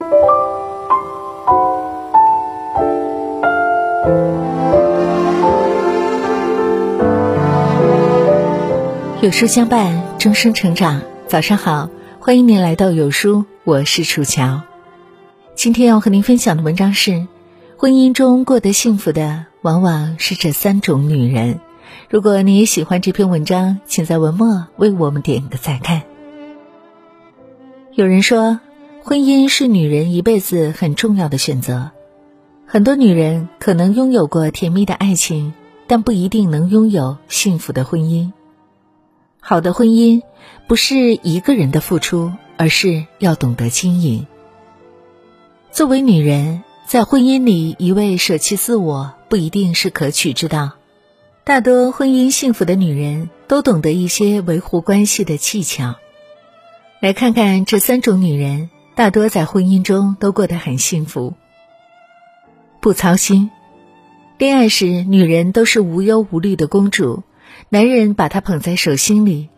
有书相伴，终生成长。早上好，欢迎您来到有书，我是楚乔。今天要和您分享的文章是：婚姻中过得幸福的，往往是这三种女人。如果你也喜欢这篇文章，请在文末为我们点个再看。有人说，婚姻是女人一辈子很重要的选择。很多女人可能拥有过甜蜜的爱情，但不一定能拥有幸福的婚姻。好的婚姻不是一个人的付出，而是要懂得经营。作为女人，在婚姻里一味舍弃自我，不一定是可取之道。大多婚姻幸福的女人都懂得一些维护关系的技巧。来看看这三种女人，大多在婚姻中都过得很幸福。不操心，恋爱时女人都是无忧无虑的公主。男人把她捧在手心里，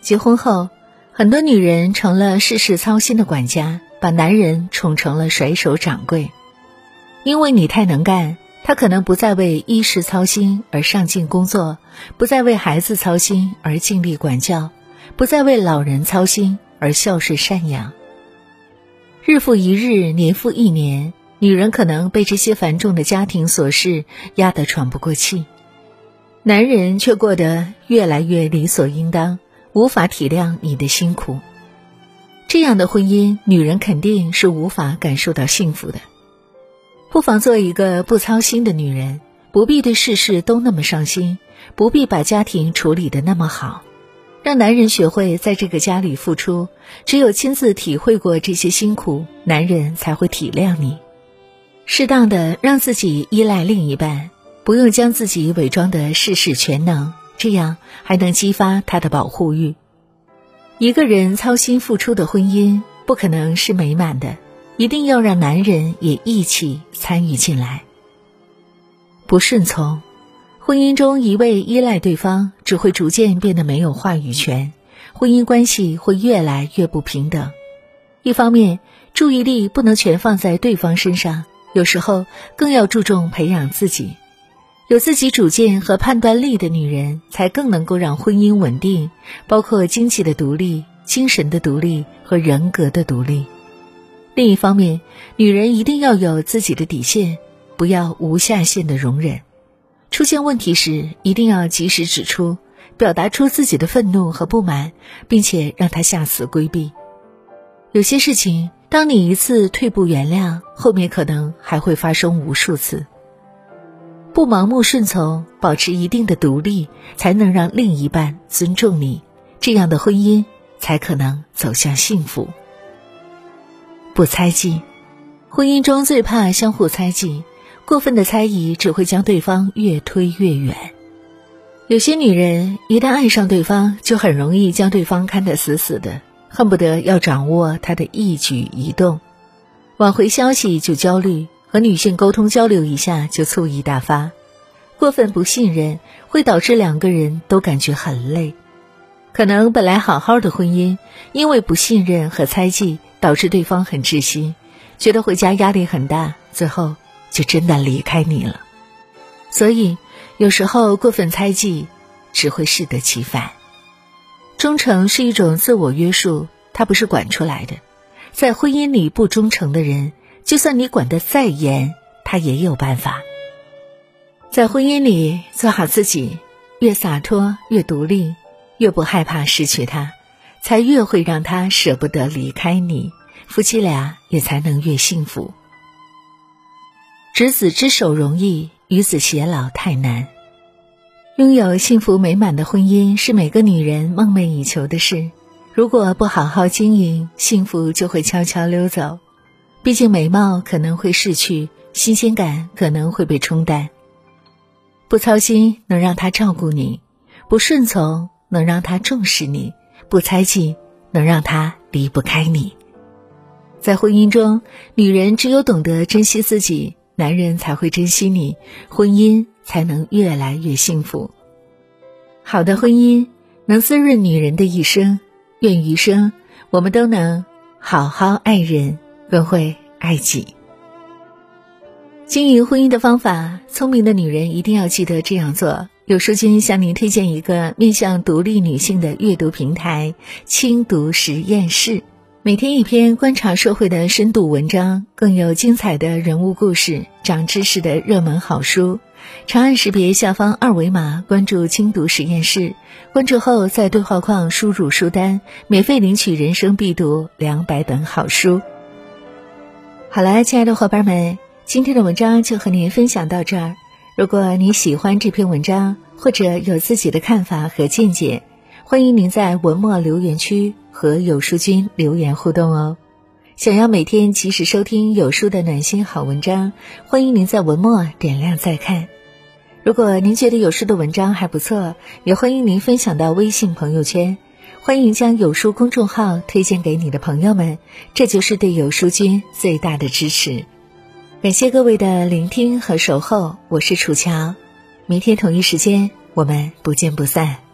结婚后，很多女人成了事事操心的管家，把男人宠成了甩手掌柜。因为你太能干，他可能不再为衣食操心而上进工作，不再为孩子操心而尽力管教，不再为老人操心而孝顺赡养。日复一日，年复一年，女人可能被这些繁重的家庭琐事压得喘不过气。男人却过得越来越理所应当，无法体谅你的辛苦。这样的婚姻，女人肯定是无法感受到幸福的。不妨做一个不操心的女人，不必对事事都那么上心，不必把家庭处理的那么好，让男人学会在这个家里付出。只有亲自体会过这些辛苦，男人才会体谅你。适当的让自己依赖另一半。不用将自己伪装的事事全能，这样还能激发他的保护欲。一个人操心付出的婚姻不可能是美满的，一定要让男人也一起参与进来。不顺从，婚姻中一味依赖对方，只会逐渐变得没有话语权，婚姻关系会越来越不平等。一方面，注意力不能全放在对方身上，有时候更要注重培养自己。有自己主见和判断力的女人，才更能够让婚姻稳定，包括经济的独立、精神的独立和人格的独立。另一方面，女人一定要有自己的底线，不要无下限的容忍。出现问题时，一定要及时指出，表达出自己的愤怒和不满，并且让他下次规避。有些事情，当你一次退步原谅，后面可能还会发生无数次。不盲目顺从，保持一定的独立，才能让另一半尊重你，这样的婚姻才可能走向幸福。不猜忌，婚姻中最怕相互猜忌，过分的猜疑只会将对方越推越远。有些女人一旦爱上对方，就很容易将对方看得死死的，恨不得要掌握他的一举一动，挽回消息就焦虑。和女性沟通交流一下就醋意大发，过分不信任会导致两个人都感觉很累。可能本来好好的婚姻，因为不信任和猜忌，导致对方很窒息，觉得回家压力很大，最后就真的离开你了。所以有时候过分猜忌只会适得其反。忠诚是一种自我约束，它不是管出来的。在婚姻里不忠诚的人。就算你管得再严，他也有办法。在婚姻里做好自己，越洒脱越独立，越不害怕失去他，才越会让他舍不得离开你，夫妻俩也才能越幸福。执子之手容易，与子偕老太难。拥有幸福美满的婚姻是每个女人梦寐以求的事，如果不好好经营，幸福就会悄悄溜走。毕竟美貌可能会逝去，新鲜感可能会被冲淡。不操心能让他照顾你，不顺从能让他重视你，不猜忌能让他离不开你。在婚姻中，女人只有懂得珍惜自己，男人才会珍惜你，婚姻才能越来越幸福。好的婚姻能滋润女人的一生，愿余生我们都能好好爱人。更会爱己。经营婚姻的方法，聪明的女人一定要记得这样做。有书君向您推荐一个面向独立女性的阅读平台——轻读实验室。每天一篇观察社会的深度文章，更有精彩的人物故事、长知识的热门好书。长按识别下方二维码，关注轻读实验室。关注后，在对话框输入书单，免费领取人生必读两百本好书。好了，亲爱的伙伴们。今天的文章就和您分享到这儿。如果你喜欢这篇文章，或者有自己的看法和见解，欢迎您在文末留言区和有书君留言互动哦。想要每天及时收听有书的暖心好文章，欢迎您在文末点亮再看。如果您觉得有书的文章还不错，也欢迎您分享到微信朋友圈。欢迎将有书公众号推荐给你的朋友们，这就是对有书君最大的支持。感谢各位的聆听和守候，我是楚乔，明天同一时间我们不见不散。